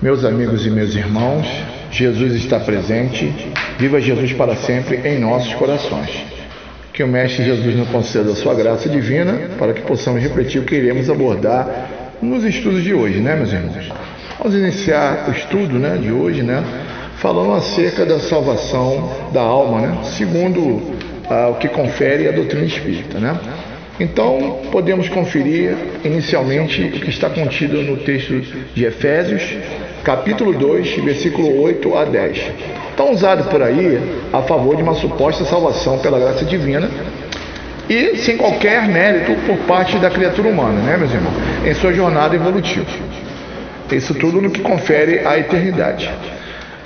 Meus amigos e meus irmãos, Jesus está presente. Viva Jesus para sempre em nossos corações. Que o Mestre Jesus nos conceda a sua graça divina para que possamos repetir o que iremos abordar nos estudos de hoje, né, meus irmãos? Vamos iniciar o estudo né, de hoje, né? Falando acerca da salvação da alma, né? Segundo ah, o que confere a doutrina espírita, né? Então, podemos conferir inicialmente o que está contido no texto de Efésios, capítulo 2, versículo 8 a 10. Tão usado por aí a favor de uma suposta salvação pela graça divina e sem qualquer mérito por parte da criatura humana, né, meus irmãos, em sua jornada evolutiva. Isso tudo no que confere a eternidade.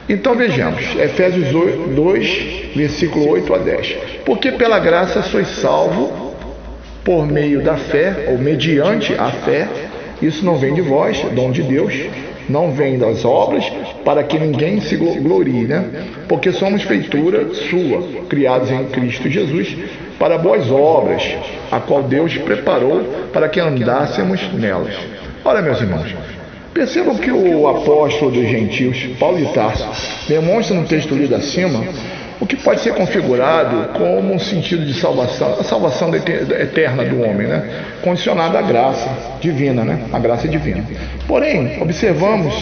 Então vejamos, Efésios 2, versículo 8 a 10. Porque pela graça sois salvo por meio da fé, ou mediante a fé, isso não vem de vós, dom de Deus, não vem das obras, para que ninguém se glorie, né? Porque somos feitura sua, criados em Cristo Jesus, para boas obras, a qual Deus preparou para que andássemos nelas. Olha, meus irmãos, percebam que o apóstolo dos gentios, Paulo de Tarso, demonstra no texto lido acima o que pode ser configurado como um sentido de salvação, a salvação eterna do homem, né? condicionada à graça divina, né? a graça divina. Porém, observamos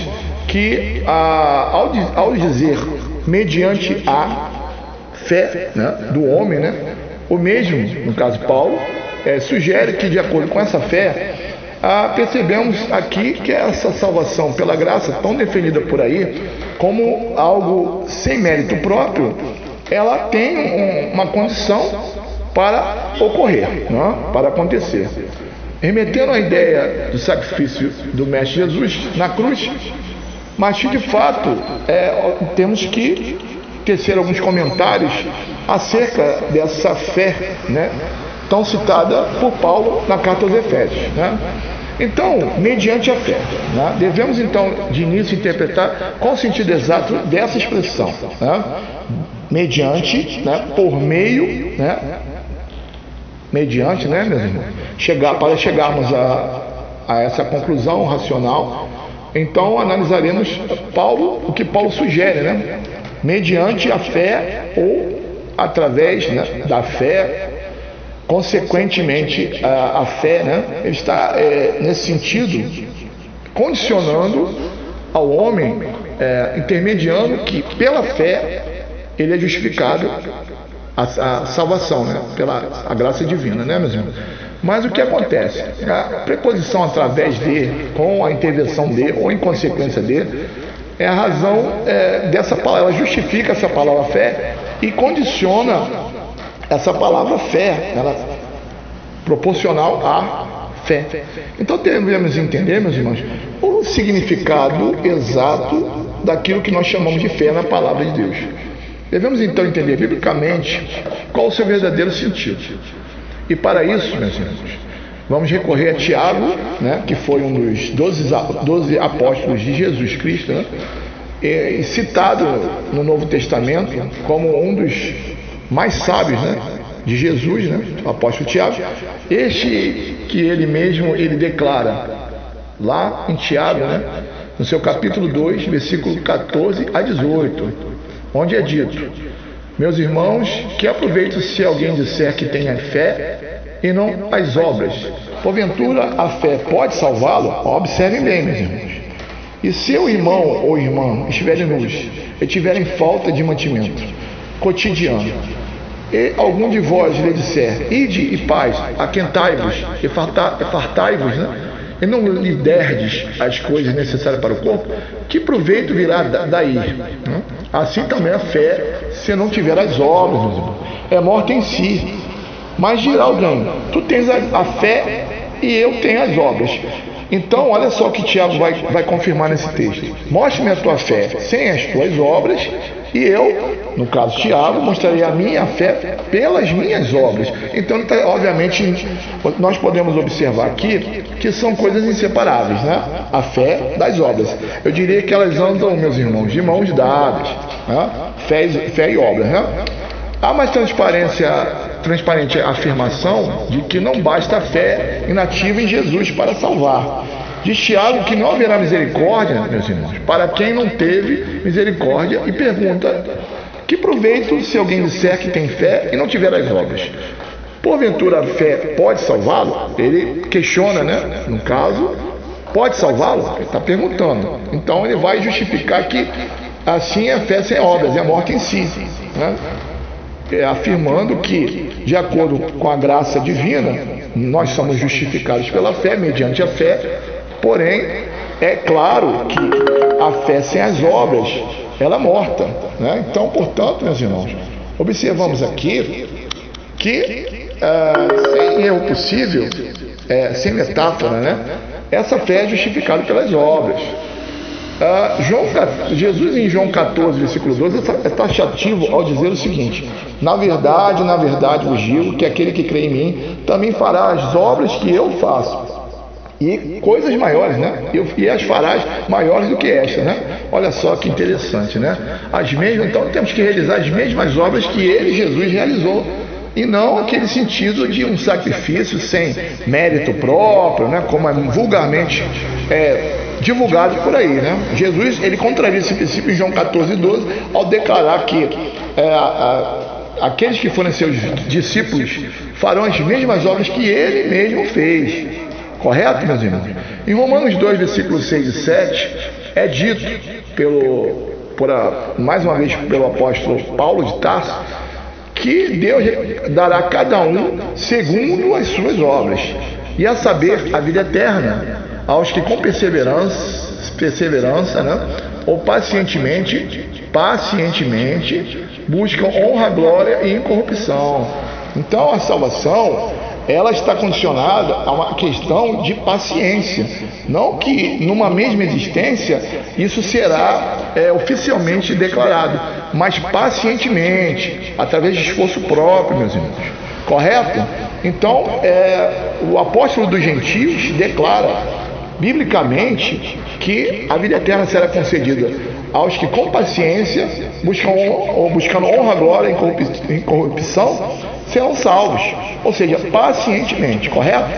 que a, ao, ao, dizer mediante a fé né, do homem, né, o mesmo, no caso Paulo, é, sugere que de acordo com essa fé, ah, percebemos aqui que essa salvação pela graça, tão definida por aí, como algo sem mérito próprio, ela tem um, uma condição para ocorrer, né? para acontecer. Remetendo à ideia do sacrifício do Mestre Jesus na cruz, mas de fato é, temos que tecer alguns comentários acerca dessa fé, né, tão citada por Paulo na carta aos Efésios. Né? Então, mediante a fé, né, devemos então de início interpretar qual o sentido exato dessa expressão. Né? Mediante, né, por meio, né, mediante, né, meus irmãos, chegar, para chegarmos a, a essa conclusão racional, então analisaremos Paulo, o que Paulo sugere, né, mediante a fé ou através né, da fé, consequentemente a, a fé, né, está é, nesse sentido condicionando ao homem, é, intermediando que pela fé ele é justificado a, a salvação, né? Pela a graça divina, né, meus irmãos? Mas o que acontece? A preposição através de, com a intervenção de, ou em consequência de, é a razão é, dessa palavra, ela justifica essa palavra fé e condiciona essa palavra fé, ela proporcional à fé. Então devemos entender, meus irmãos, o significado exato daquilo que nós chamamos de fé na palavra de Deus. Devemos então entender biblicamente qual o seu verdadeiro sentido. E para isso, meus irmãos, vamos recorrer a Tiago, né, que foi um dos doze, apóstolos de Jesus Cristo, né, e, citado no Novo Testamento como um dos mais sábios né, de Jesus, né, o apóstolo Tiago. Este que ele mesmo ele declara lá em Tiago, né, no seu capítulo 2, versículo 14 a 18 onde é dito: Meus irmãos, que aproveito se alguém disser que tem a fé e não as obras. Porventura a fé pode salvá-lo? Observem bem, meus irmãos. E se o irmão ou irmã estiverem nus e tiverem falta de mantimento cotidiano, e algum de vós lhe disser, ide e paz, aquentai-vos e fartai-vos, né? e não lhe derdes as coisas necessárias para o corpo, que proveito virá daí? Né? Assim também a fé, se não tiver as obras, é morta em si. Mas dirá alguém: Tu tens a, a fé e eu tenho as obras. Então, olha só o que Tiago vai, vai confirmar nesse texto: Mostre-me a tua fé sem as tuas obras, e eu, no caso Tiago, mostrarei a minha fé pelas minhas obras. Então, tá, obviamente, nós podemos observar aqui que são coisas inseparáveis, né? A fé das obras. Eu diria que elas andam, meus irmãos, de mãos dadas, né? fé, fé e obras. Né? Há mais transparência, transparente afirmação de que não basta a fé inativa em Jesus para salvar. Diz Tiago que não haverá misericórdia, meus irmãos, para quem não teve misericórdia e pergunta: que proveito se alguém disser que tem fé e não tiver as obras? Porventura a fé pode salvá-lo? Ele questiona, né? No caso, pode salvá-lo? Ele está perguntando. Então ele vai justificar que assim é a fé sem obras, é a morte em si. Né? É, afirmando que, de acordo com a graça divina, nós somos justificados pela fé, mediante a fé, porém, é claro que a fé sem as obras, ela é morta. Né? Então, portanto, meus irmãos, observamos aqui que ah, sem erro possível, é, sem metáfora, né? Essa fé é justificada pelas obras. Ah, João, Jesus em João 14, versículo 12, é taxativo ao dizer o seguinte: Na verdade, na verdade vos digo que aquele que crê em mim também fará as obras que eu faço. E coisas maiores, né? E as farás maiores do que esta, né? Olha só que interessante, né? As mesmas, então temos que realizar as mesmas obras que ele, Jesus, realizou e não aquele sentido de um sacrifício sem mérito próprio, né, como é vulgarmente é, divulgado por aí. Né? Jesus ele contraria esse princípio em João 14, 12, ao declarar que é, a, aqueles que forem seus discípulos farão as mesmas obras que ele mesmo fez. Correto, meus irmãos? Em Romanos 2, versículos 6 e 7, é dito pelo, por a, mais uma vez pelo apóstolo Paulo de Tarso que Deus dará a cada um segundo as suas obras, e a saber, a vida eterna, aos que com perseverança, perseverança, né, ou pacientemente, pacientemente buscam honra, glória e incorrupção. Então a salvação ela está condicionada a uma questão de paciência. Não que numa mesma existência isso será é, oficialmente declarado, mas pacientemente, através de esforço próprio, meus irmãos. Correto? Então, é, o apóstolo dos gentios declara biblicamente que a vida eterna será concedida aos que com paciência buscam ou buscando honra, glória e incorrupção serão salvos, ou seja, pacientemente, correto?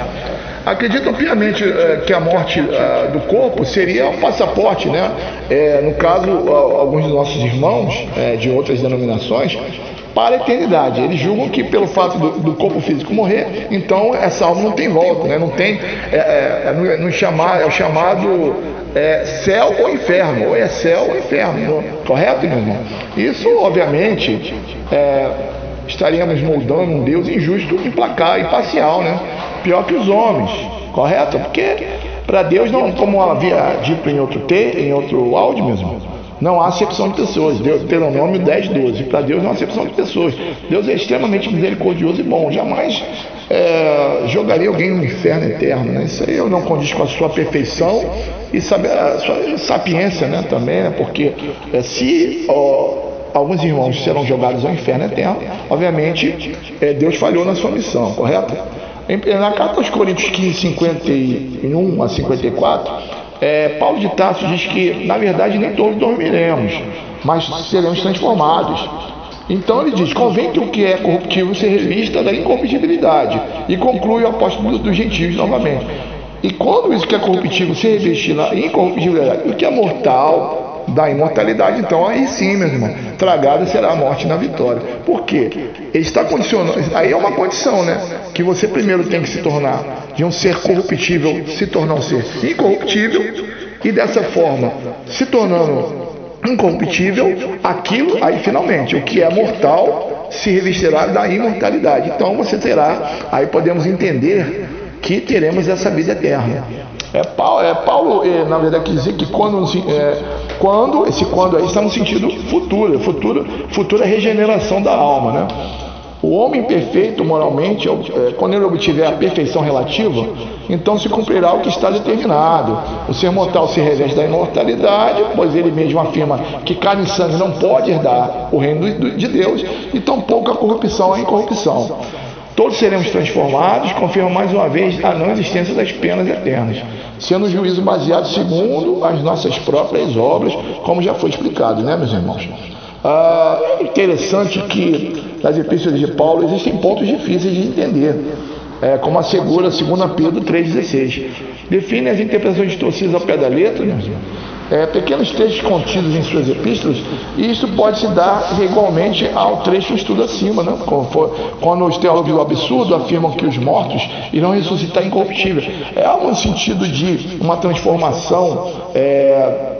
Acreditam piamente é, que a morte é, do corpo seria um passaporte, né? É, no caso, alguns dos nossos irmãos de outras denominações para a eternidade. Eles julgam que pelo fato do, do, corpo físico morrer, então essa alma não tem volta, né? não tem é, é, no, no chamar, é o chamado é, céu ou inferno, ou é céu ou inferno, correto, meu irmão? Isso, obviamente, é, estaríamos moldando um Deus injusto, implacar, imparcial, né? Pior que os homens, correto? Porque para Deus não, como havia dito em outro te, em outro áudio, mesmo, não há acepção de pessoas. Deus, Deuteronômio 10, 12. Para Deus não há acepção de pessoas. Deus é extremamente misericordioso e bom. Jamais é, jogaria alguém no inferno eterno. Né? Isso aí eu não condiz com a sua perfeição e saber, a sua sapiência né, também, né? porque é, se alguns irmãos serão jogados ao inferno eterno, obviamente é, Deus falhou na sua missão, correto? Na carta aos Coríntios 15, 51 a 54, é, Paulo de Tarso diz que, na verdade, nem todos dormiremos, mas seremos transformados. Então ele diz: convém que o que é corruptível se revista da incorruptibilidade. E conclui o apóstolo dos gentios novamente. E quando isso que é corruptível se revestir na incorruptibilidade, o que é mortal da imortalidade, então aí sim, meu irmão, tragada será a morte na vitória. Por quê? Ele está condicionando, aí é uma condição, né? Que você primeiro tem que se tornar de um ser corruptível, se tornar um ser incorruptível, e dessa forma, se tornando incorruptível, aquilo, aí finalmente, o que é mortal se revestirá da imortalidade. Então você terá, aí podemos entender que teremos essa vida eterna. É Paulo, é, Paulo é, na verdade, quer dizer que quando, é, quando, esse quando aí está no sentido futuro, futuro, futura regeneração da alma, né? O homem perfeito moralmente, é, quando ele obtiver a perfeição relativa, então se cumprirá o que está determinado. O ser mortal se reveste da imortalidade, pois ele mesmo afirma que carne e sangue não pode herdar o reino de Deus, e tampouco a corrupção a incorrupção. Todos seremos transformados, confirma mais uma vez a não existência das penas eternas, sendo o juízo baseado segundo as nossas próprias obras, como já foi explicado, né, meus irmãos? Ah, é interessante que nas epístolas de Paulo existem pontos difíceis de entender, é, como assegura 2 Pedro 3,16. definem as interpretações distorcidas ao pé da letra, meus irmãos, é, pequenos textos contidos em suas epístolas, e isso pode se dar igualmente ao trecho estudo acima, né? quando os teólogos do absurdo afirmam que os mortos irão ressuscitar incorruptíveis. É um sentido de uma transformação é,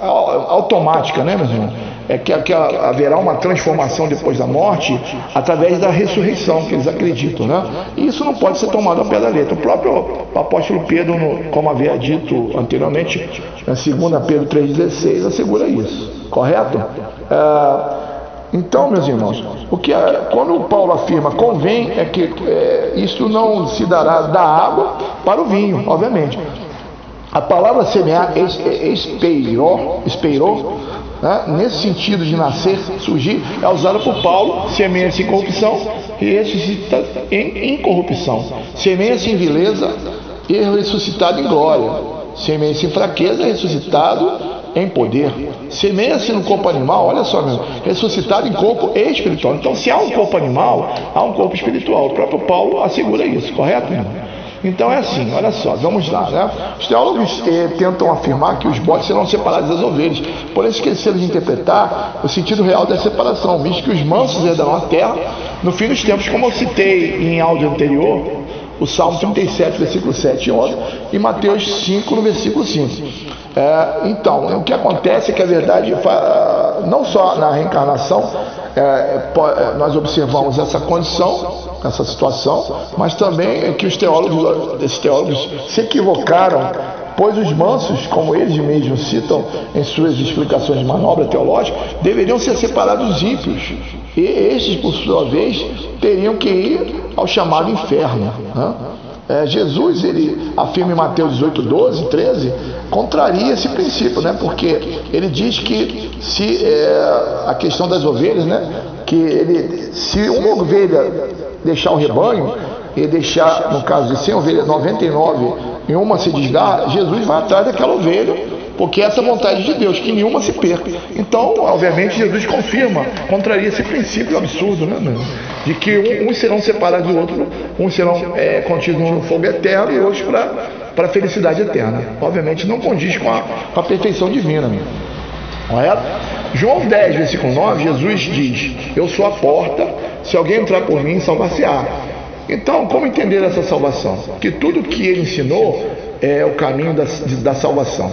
automática, né, meus irmãos? É que, que haverá uma transformação depois da morte através da ressurreição que eles acreditam, né? E isso não pode ser tomado ao pé da letra. O próprio apóstolo Pedro, como havia dito anteriormente, na 2 Pedro 3,16, assegura isso, correto? É, então, meus irmãos, o que é, quando Paulo afirma convém é que é, isso não se dará da água para o vinho, obviamente. A palavra semear espeirou, espeirou né, nesse sentido de nascer, surgir, é usada por Paulo, semeia-se em corrupção e ressuscita em incorrupção, semeia-se em vileza e ressuscitado em glória, semeia-se em fraqueza e ressuscitado em poder, semeia-se no corpo animal, olha só, meu, ressuscitado em corpo espiritual. Então, se há um corpo animal, há um corpo espiritual. O próprio Paulo assegura isso, correto, irmão? Então é assim, olha só, vamos lá, né? Os teólogos eh, tentam afirmar que os bodes serão separados das ovelhas, porém esqueceram de interpretar o sentido real da separação, visto que os mansos herdarão a terra no fim dos tempos, como eu citei em áudio anterior, o Salmo 37, versículo 7 e 11, e Mateus 5, no versículo 5. É, então, o que acontece é que a verdade, não só na reencarnação, nós observamos essa condição nessa situação, mas também é que os teólogos, esses teólogos se equivocaram, pois os mansos, como eles mesmos citam em suas explicações de manobra teológica, deveriam ser separados dos ímpios, e estes, por sua vez, teriam que ir ao chamado inferno. Né? É, Jesus, ele afirma em Mateus 18, 12, 13, contraria esse princípio, né? porque ele diz que se é, a questão das ovelhas, né? que ele, se uma ovelha deixar o rebanho e deixar, no caso de 100 ovelhas, 99 e uma se desgarra, Jesus vai atrás daquela ovelha, porque essa é vontade de Deus, que nenhuma se perca. Então, obviamente, Jesus confirma, contraria esse princípio absurdo, né, de que uns serão separados do outro, uns serão é, contidos no fogo eterno e outros para a felicidade eterna. Obviamente, não condiz com a, com a perfeição divina. Né? Correto? João 10, versículo 9, Jesus diz: Eu sou a porta, se alguém entrar por mim, salvar-se-á. Então, como entender essa salvação? Que tudo que ele ensinou é o caminho da, da salvação.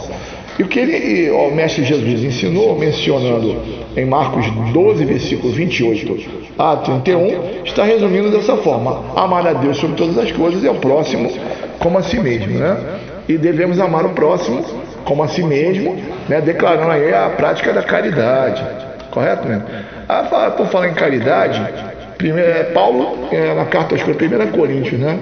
E o que ele, o mestre Jesus ensinou, mencionando em Marcos 12, versículo 28 a 31, está resumindo dessa forma: amar a Deus sobre todas as coisas e ao próximo como a si mesmo, né? E devemos amar o próximo como a si mesmo, né? declarando aí a prática da caridade. Correto mesmo? Ah, por falar em caridade, primeiro, é, Paulo, é, na carta aos 1 Coríntios, né?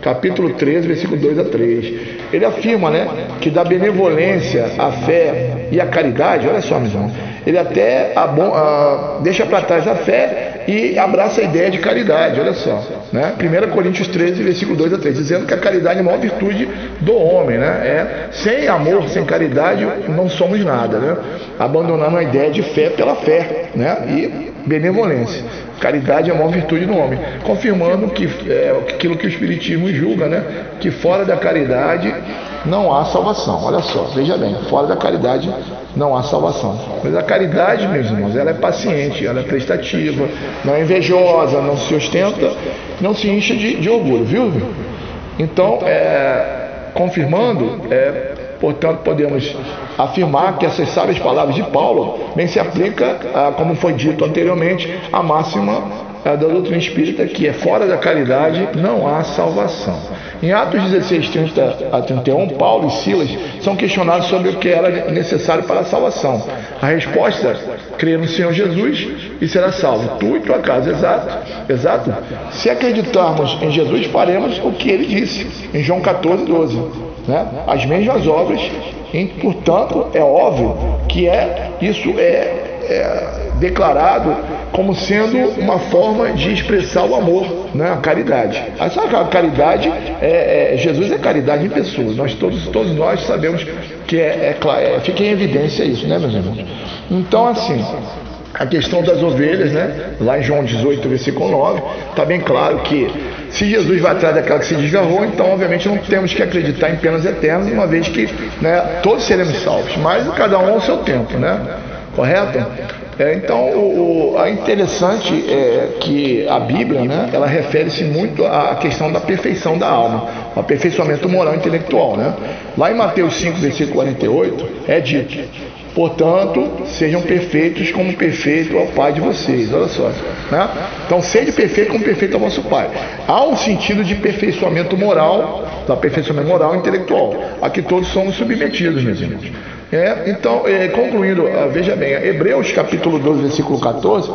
Capítulo 13, versículo 2 a 3. Ele afirma né, que da benevolência, a fé e a caridade, olha só, meus irmãos, ele até abon, a, deixa para trás a fé e abraça a ideia de caridade, olha só. Né? 1 Coríntios 13, versículo 2 a 3, dizendo que a caridade é a maior virtude do homem. Né? É, sem amor, sem caridade, não somos nada. Né? Abandonando a ideia de fé pela fé né? e benevolência. Caridade é a maior virtude do homem, confirmando que é, aquilo que o Espiritismo julga, né? que fora da caridade não há salvação. Olha só, veja bem, fora da caridade não há salvação. Mas a caridade, meus irmãos, ela é paciente, ela é prestativa, não é invejosa, não se ostenta, não se enche de, de orgulho, viu? Então, é, confirmando, é, portanto, podemos afirmar que essas sábias palavras de Paulo bem se aplica, a, como foi dito anteriormente, a máxima da doutrina espírita que é fora da caridade não há salvação. Em Atos 16, 30 a 31, Paulo e Silas são questionados sobre o que era necessário para a salvação. A resposta: crer no Senhor Jesus e será salvo. Tu e tua casa. Exato. Exato. Se acreditarmos em Jesus, faremos o que ele disse em João 14, 12. Né? As mesmas obras. E, portanto, é óbvio que é, isso é, é declarado como sendo uma forma de expressar o amor, né? a caridade. A caridade, é, é, Jesus é caridade em pessoa. Nós todos, todos nós sabemos que é, é, é, fica em evidência isso, né, meus irmãos? Então, assim, a questão das ovelhas, né? Lá em João 18, versículo 9, está bem claro que se Jesus vai atrás daquela que se desgarrou, então obviamente não temos que acreditar em penas eternas, uma vez que né, todos seremos salvos, mas cada um ao seu tempo, né? Correto? É, então, o, o, é interessante é que a Bíblia, né, ela refere-se muito à questão da perfeição da alma, o aperfeiçoamento moral e intelectual, né? Lá em Mateus 5, versículo 48, é dito: Portanto, sejam perfeitos como perfeito é o Pai de vocês. Olha só. Né? Então, sede perfeito como perfeito é o vosso Pai. Há um sentido de aperfeiçoamento moral, do aperfeiçoamento moral e intelectual, a que todos somos submetidos, meus irmãos. É, então, é, concluindo, uh, veja bem, Hebreus capítulo 12, versículo 14,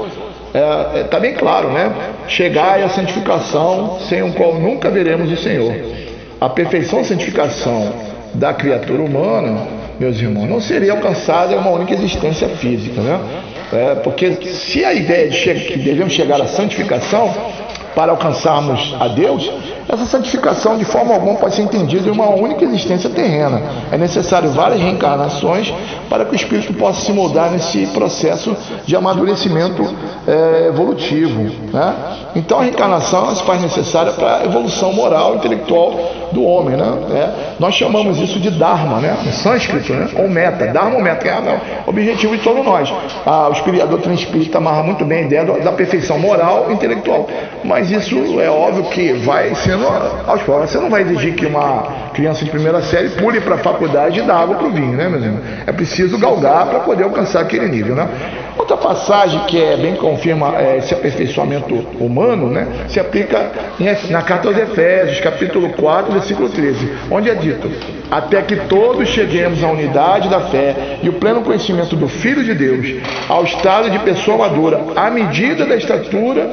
está é, é, tá bem claro, né? Chegai à santificação, sem o qual nunca veremos o Senhor. A perfeição e santificação da criatura humana, meus irmãos, não seria alcançada em uma única existência física, né? É, porque se a ideia de que devemos chegar à santificação para alcançarmos a Deus, essa santificação de forma alguma pode ser entendida em uma única existência terrena. É necessário várias reencarnações para que o espírito possa se moldar nesse processo de amadurecimento é, evolutivo. Né? Então a reencarnação se faz necessária para a evolução moral e intelectual do homem. Né? É, nós chamamos isso de Dharma, né? no sânscrito, né? ou meta. Dharma ou meta, é o objetivo de todos nós. Ah, o espiriador transpírita amarra muito bem a ideia da perfeição moral e intelectual. Mas isso é óbvio que vai sendo aos poucos. Você não vai exigir que uma criança de primeira série pule para a faculdade e dá água para o vinho, né, meus irmãos? É preciso galgar para poder alcançar aquele nível, né? Outra passagem que é bem confirma é, esse aperfeiçoamento humano, né, se aplica em, na carta aos Efésios, capítulo 4, versículo 13, onde é dito: Até que todos cheguemos à unidade da fé e o pleno conhecimento do Filho de Deus, ao estado de pessoa madura, à medida da estatura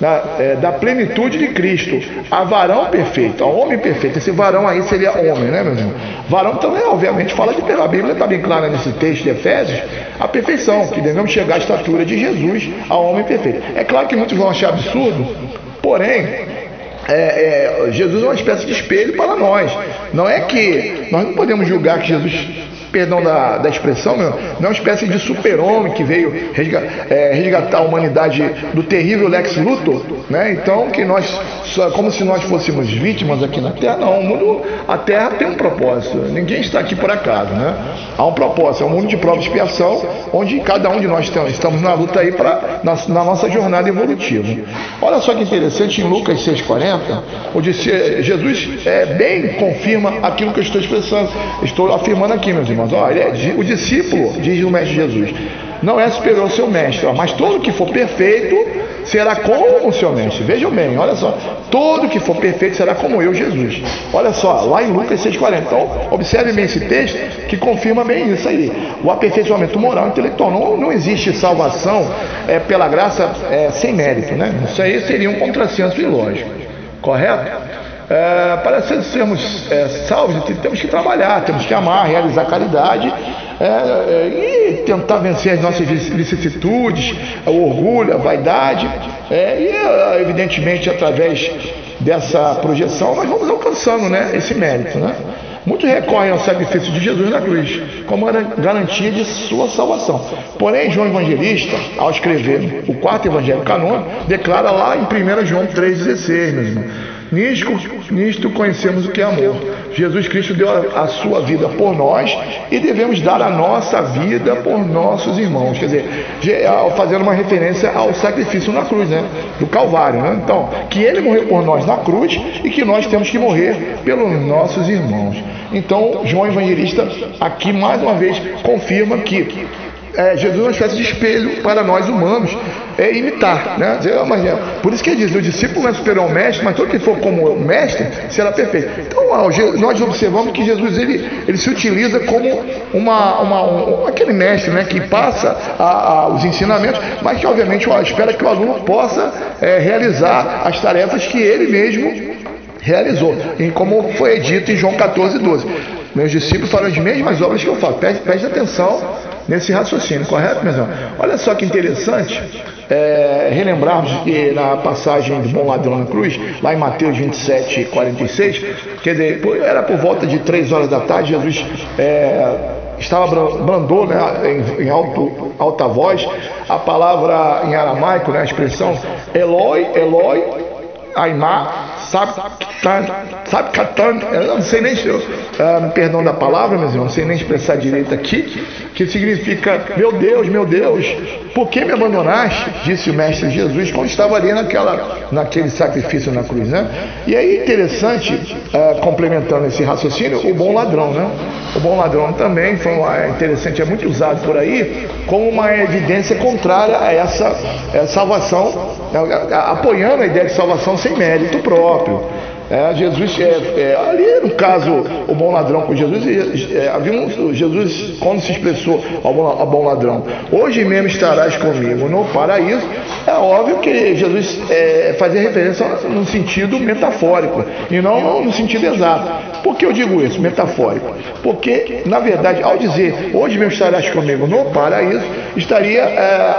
da, é, da, plenitude de Cristo, a varão perfeito, a homem perfeito. Esse varão aí seria homem, né, meu irmão? Varão também, obviamente, fala de a Bíblia está bem clara nesse texto de Efésios, a perfeição, que devemos chegar à estatura de Jesus, a homem perfeito. É claro que muitos vão achar absurdo, porém, é, é, Jesus é uma espécie de espelho para nós. Não é que nós não podemos julgar que Jesus perdão da, da expressão, meu, não é uma espécie de super-homem que veio resgatar, é, resgatar a humanidade do terrível Lex Luthor, né? Então, que nós, como se nós fôssemos vítimas aqui na Terra, não, o mundo, a Terra tem um propósito, ninguém está aqui por acaso, né? Há um propósito, é um mundo de prova e expiação, onde cada um de nós estamos na luta aí pra, na, na nossa jornada evolutiva. Olha só que interessante, em Lucas 6,40, onde Jesus é, bem confirma aquilo que eu estou expressando, estou afirmando aqui, meus irmãos irmãos. Ó, é, o discípulo, diz o mestre Jesus, não é superior ao seu mestre, ó, mas todo que for perfeito será como o seu mestre. Vejam bem, olha só. Todo que for perfeito será como eu, Jesus. Olha só, lá em Lucas 6,40. Então, observe bem esse texto que confirma bem isso aí. O aperfeiçoamento moral e intelectual. Não, não existe salvação é, pela graça é, sem mérito, né? Isso aí seria um contrassenso ilógico. Correto? É, para sermos é, salvos, temos que trabalhar, temos que amar, realizar caridade é, é, e tentar vencer as nossas vicissitudes, o orgulho, a vaidade. É, e, é, evidentemente, através dessa projeção, nós vamos alcançando né, esse mérito. Né? Muitos recorrem ao sacrifício de Jesus na cruz como garantia de sua salvação. Porém, João Evangelista, ao escrever o quarto evangelho canônico, declara lá em 1 João 3,16, meus irmãos. Nisto, nisto conhecemos o que é amor. Jesus Cristo deu a, a, sua vida por nós e devemos dar a nossa vida por nossos irmãos. Quer dizer, fazendo uma referência ao sacrifício na cruz, né? Do Calvário, né? Então, que ele morreu por nós na cruz e que nós temos que morrer pelos nossos irmãos. Então, João Evangelista aqui mais uma vez confirma que é, Jesus é uma espécie de espelho para nós humanos é, imitar. Né? É, por isso que ele diz: o discípulo não é superior ao mestre, mas todo que for como o mestre será perfeito. Então, nós observamos que Jesus ele, ele se utiliza como uma, uma um, aquele mestre né, que passa a, a, os ensinamentos, mas que, obviamente, espera que o aluno possa é, realizar as tarefas que ele mesmo realizou, e como foi dito em João 14, 12. Meus discípulos farão as mesmas obras que eu faço. Preste, preste atenção nesse raciocínio, correto, meus irmãos? Olha só que interessante é, relembrarmos que na passagem do bom ladrão na cruz, lá em Mateus 27, 46, quer dizer, era por volta de três horas da tarde, Jesus é, estava brandou né, em, em alto, alta voz a palavra em aramaico, né, a expressão Eloi, Eloi, Aimá, sabe catando, eu não sei nem, uh, perdão da palavra, mas eu não sei nem expressar direito aqui, que significa, meu Deus, meu Deus, por que me abandonaste? Disse o Mestre Jesus quando estava ali naquela, naquele sacrifício na cruz, né? E aí interessante, uh, complementando esse raciocínio, o bom ladrão, né? O bom ladrão também foi uma, é interessante, é muito usado por aí como uma evidência contrária a essa, essa salvação, apoiando a ideia de salvação sem mérito próprio. 对 É, Jesus, é, é, ali no caso, o bom ladrão com Jesus, é, havia um, Jesus, quando se expressou ao bom, ao bom, ladrão, hoje mesmo estarás comigo no paraíso, é óbvio que Jesus é, fazia referência no sentido metafórico e não no sentido exato. Por que eu digo isso, metafórico? Porque, na verdade, ao dizer hoje mesmo estarás comigo no paraíso, estaria é,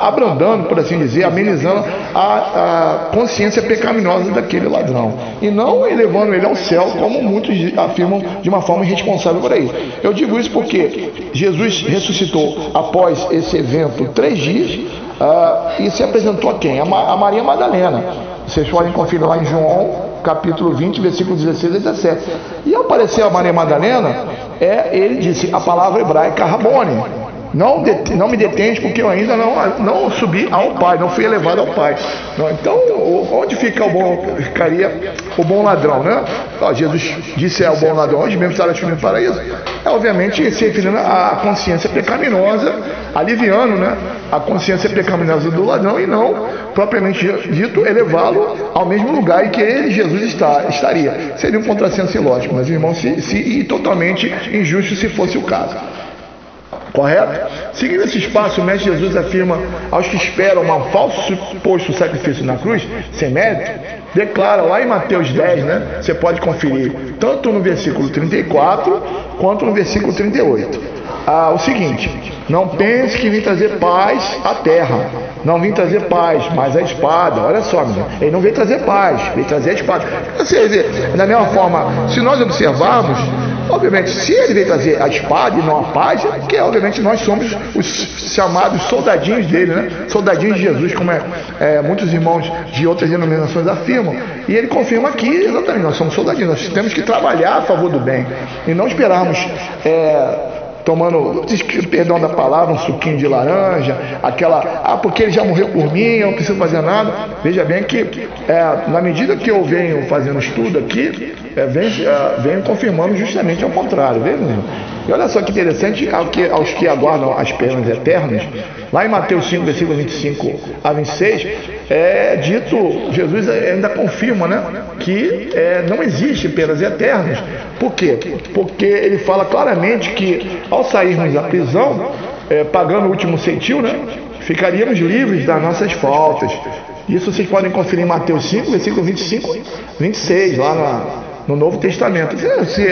abrandando, por assim dizer, amenizando a, a consciência pecaminosa daquele ladrão e não elevando ele ao céu, como muitos afirmam de uma forma irresponsável por aí. Eu digo isso porque Jesus ressuscitou após esse evento três dias uh, e se apresentou a quem? A, Ma a Maria Madalena. Vocês podem conferir lá em João capítulo 20, versículo 16 a 17. E ao aparecer a Maria Madalena, é, ele disse a palavra hebraica Rabone não, não me detente porque eu ainda não, não subi ao Pai, não fui elevado ao Pai. Então, onde fica o bom, ficaria o bom ladrão, né? Jesus disse é o bom ladrão, onde mesmo estará no paraíso? É obviamente se referindo à consciência pecaminosa, aliviando né, a consciência pecaminosa do ladrão e não, propriamente dito, elevá-lo ao mesmo lugar em que ele, Jesus, está, estaria. Seria um contrassenso ilógico, mas irmãos, se, se, e totalmente injusto se fosse o caso. Correto? Seguindo esse espaço, o Mestre Jesus afirma aos que esperam um falso suposto sacrifício na cruz, sem mérito, declara lá em Mateus 10, né? Você pode conferir tanto no versículo 34 quanto no versículo 38. Ah, o seguinte: não pense que vim trazer paz à terra. Não vim trazer paz, mas a espada. Olha só, menino. ele não veio trazer paz, veio trazer a espada. Ou seja, da mesma forma, se nós observarmos, Obviamente, se ele veio trazer a espada e não a paz, é porque obviamente nós somos os chamados soldadinhos dele, né? Soldadinhos de Jesus, como é, é, muitos irmãos de outras denominações afirmam. E ele confirma aqui, exatamente, nós somos soldadinhos, nós temos que trabalhar a favor do bem e não esperarmos. É, tomando, perdão da palavra, um suquinho de laranja, aquela, ah, porque ele já morreu por mim, eu não preciso fazer nada. Veja bem que, é, na medida que eu venho fazendo estudo aqui, é, venho, é, venho confirmando justamente ao contrário, veja, e olha só que interessante, aos que aguardam as penas eternas, lá em Mateus 5, versículo 25 a 26, é dito, Jesus ainda confirma né, que é, não existe penas eternas. Por quê? Porque ele fala claramente que ao sairmos da prisão, é, pagando o último centil, né, ficaríamos livres das nossas faltas. Isso vocês podem conferir em Mateus 5, versículo 25, 26, lá na no Novo Testamento. Se,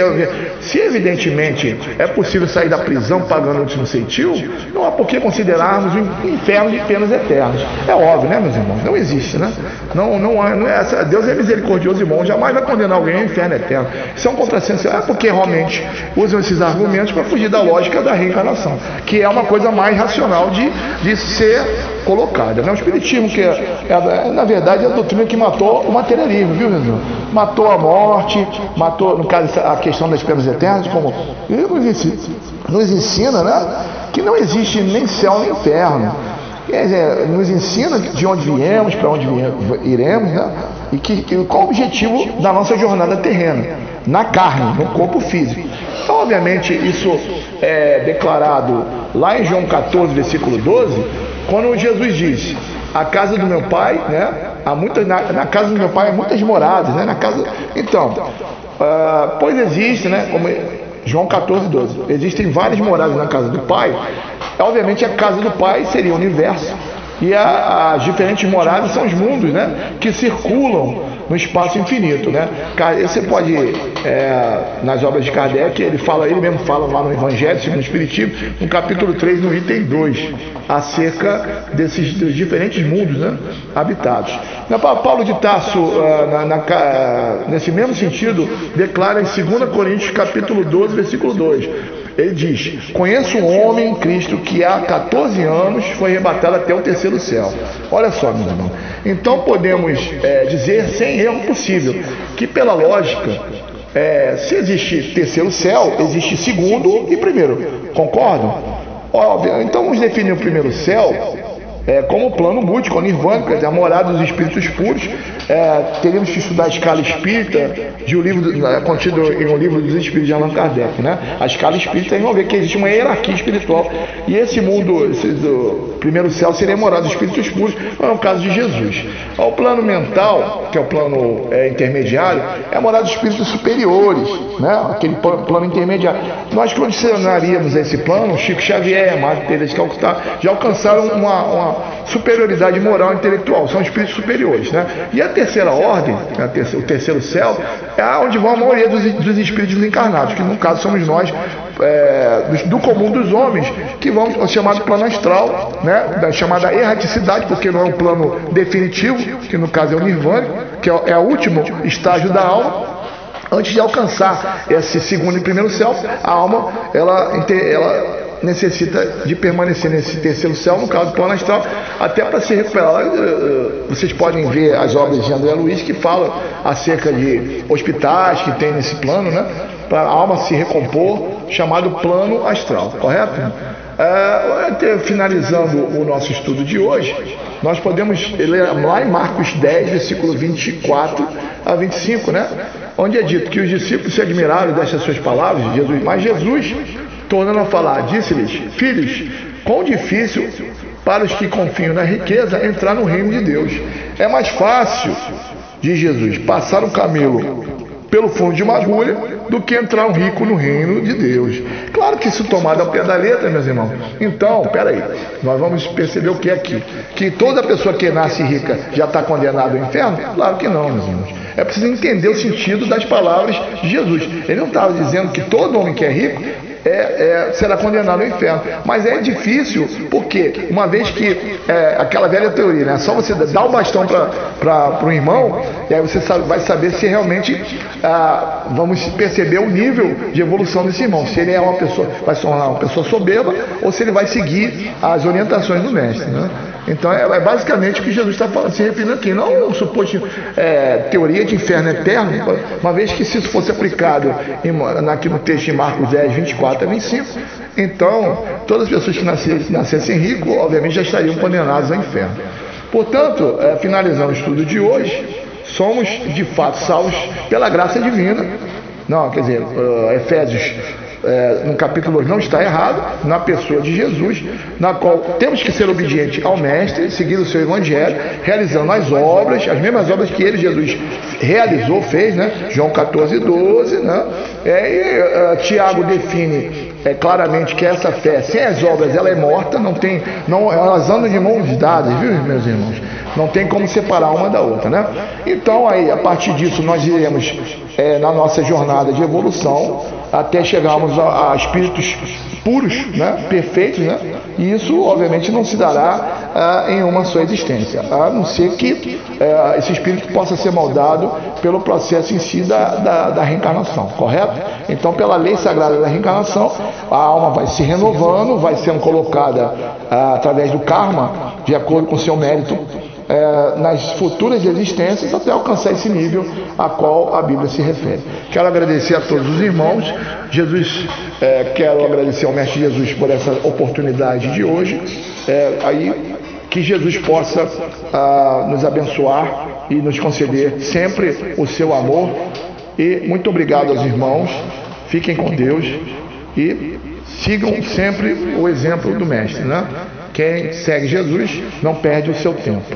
se, evidentemente é possível sair da prisão pagando o último centil, não há por que considerarmos o inferno de penas eternas. É óbvio, né, meus irmãos? Não existe, né? Não, não, há, não é, Deus é misericordioso e bom, jamais vai condenar alguém ao inferno eterno. Isso é um contrassenso. É porque realmente usam esses argumentos para fugir da lógica da reencarnação, que é uma coisa mais racional de, de ser colocada. Né? O Espiritismo, que é, é, na verdade, é a doutrina que matou o materialismo, viu, irmão? Matou a morte, matou, no caso, a questão das penas eternas, como nos ensina, né, que não existe nem céu nem inferno. Quer dizer, nos ensina de onde viemos, para onde iremos, né? E que, que, qual o objetivo da nossa jornada terrena, na carne, no corpo físico. Então, obviamente, isso é declarado lá em João 14, versículo 12, quando Jesus diz: A casa do meu pai, né? Há muitas, na, na casa do meu pai há muitas moradas, né? Na casa, então, uh, pois existe, né? Como João 14, 12. Existem várias moradas na casa do pai. Obviamente, a casa do pai seria o universo. E as diferentes moradas são os mundos, né? Que circulam no espaço infinito, né? Você pode, é, nas obras de Kardec, ele fala, ele mesmo fala lá no Evangelho, segundo o Espiritismo, no capítulo 3, no item 2, acerca desses diferentes mundos né, habitados. Paulo de Tarso, ah, na, na, nesse mesmo sentido, declara em 2 Coríntios capítulo 12, versículo 2, ele diz: Conheço um homem em Cristo que há 14 anos foi arrebatado até o terceiro céu. Olha só, meu irmão. Então podemos é, dizer, sem erro possível, que pela lógica, é, se existe terceiro céu, existe segundo e primeiro. Concordam? Óbvio. Então vamos definir o primeiro céu é, como plano múltiplo, nirvana, quer dizer, a morada dos espíritos puros. É, teríamos que estudar a escala espírita de um livro é, contido em um livro dos espíritos de Allan Kardec. Né? A escala espírita, vão ver que existe uma hierarquia espiritual. E esse mundo, esse, do primeiro céu, seria a morada dos espíritos puros, não é o caso de Jesus. O plano mental, que é o plano é, intermediário, é a morada dos espíritos superiores, né? aquele plano intermediário. Nós condicionaríamos esse plano, Chico Xavier, Madre Teresa de Calcutá, já alcançaram uma, uma superioridade moral e intelectual, são espíritos superiores. Né? E a terceira ordem, terceira, o terceiro céu, é onde vão a maioria dos, dos espíritos encarnados, que no caso somos nós, é, do, do, comum dos homens, que vão ao chamado plano astral, né? da chamada erraticidade, porque não é um plano definitivo, que no caso é o nirvana, que é, é o último estágio da alma. Antes de alcançar esse segundo e primeiro céu, a alma ela, ela necessita de permanecer nesse terceiro céu, no caso do plano astral, até para se recuperar. Eh, eh, vocês podem ver as obras de André Luiz que falam acerca de hospitais que tem nesse plano, né? Para a alma se recompor, chamado plano astral, correto? É, finalizando o nosso estudo de hoje, nós podemos ler lá em Marcos 10, versículo 24 a 25, né? Onde é dito que os discípulos se admiraram dessas suas palavras Jesus, mas Jesus tornando a falar, disse-lhes: Filhos, quão difícil para os que confiam na riqueza entrar no reino de Deus. É mais fácil, diz Jesus, passar um camelo pelo fundo de uma agulha do que entrar um rico no reino de Deus. Claro que isso tomado ao pé da letra, meus irmãos. Então, peraí, nós vamos perceber o que é aqui. Que toda pessoa que nasce rica já está condenada ao inferno? Claro que não, meus irmãos. É preciso entender o sentido das palavras de Jesus. Ele não estava dizendo que todo homem que é rico é, é, será condenado ao inferno. Mas é difícil, porque uma vez que é, aquela velha teoria, né? Só você dá o bastão para o irmão, e aí você sabe, vai saber se realmente ah, vamos perceber o nível de evolução desse irmão. Se ele é uma pessoa, vai se tornar uma pessoa soberba, ou se ele vai seguir as orientações do mestre. Né? Então é, é, basicamente o que Jesus está se referindo aqui, não um suposto é, teoria de inferno eterno, uma vez que se isso fosse aplicado em, aqui no texto de Marcos 10, 24 a 25, então todas as pessoas que nascessem, nascessem ricos, obviamente já estariam condenadas ao inferno. Portanto, é, finalizando o estudo de hoje, somos de fato salvos pela graça divina. Não, quer dizer, uh, Efésios é, no capítulo 2 não está errado, na pessoa de Jesus, na qual temos que ser obedientes ao Mestre, seguir o seu Evangelho, realizando as obras, as mesmas obras que ele, Jesus, realizou, fez, né? João 14, 12, né? É, e, uh, Tiago define é, claramente que essa fé, sem as obras, ela é morta, não tem, não, elas andam de mãos dadas, viu, meus irmãos? Não tem como separar uma da outra, né? Então, aí, a partir disso, nós iremos é, na nossa jornada de evolução até chegarmos a, a espíritos puros, né? perfeitos, né? e isso, obviamente, não se dará ah, em uma só existência, a não ser que eh, esse espírito possa ser moldado pelo processo em si da, da, da reencarnação, correto? Então, pela lei sagrada da reencarnação, a alma vai se renovando, vai sendo colocada ah, através do karma, de acordo com seu mérito é, nas futuras existências até alcançar esse nível a qual a Bíblia se refere. Quero agradecer a todos os irmãos. Jesus, é, quero agradecer ao Mestre Jesus por essa oportunidade de hoje. É, aí que Jesus possa ah, nos abençoar e nos conceder sempre o seu amor. E muito obrigado aos irmãos. Fiquem com Deus e sigam sempre o exemplo do Mestre, né? Quem segue Jesus não perde o seu tempo.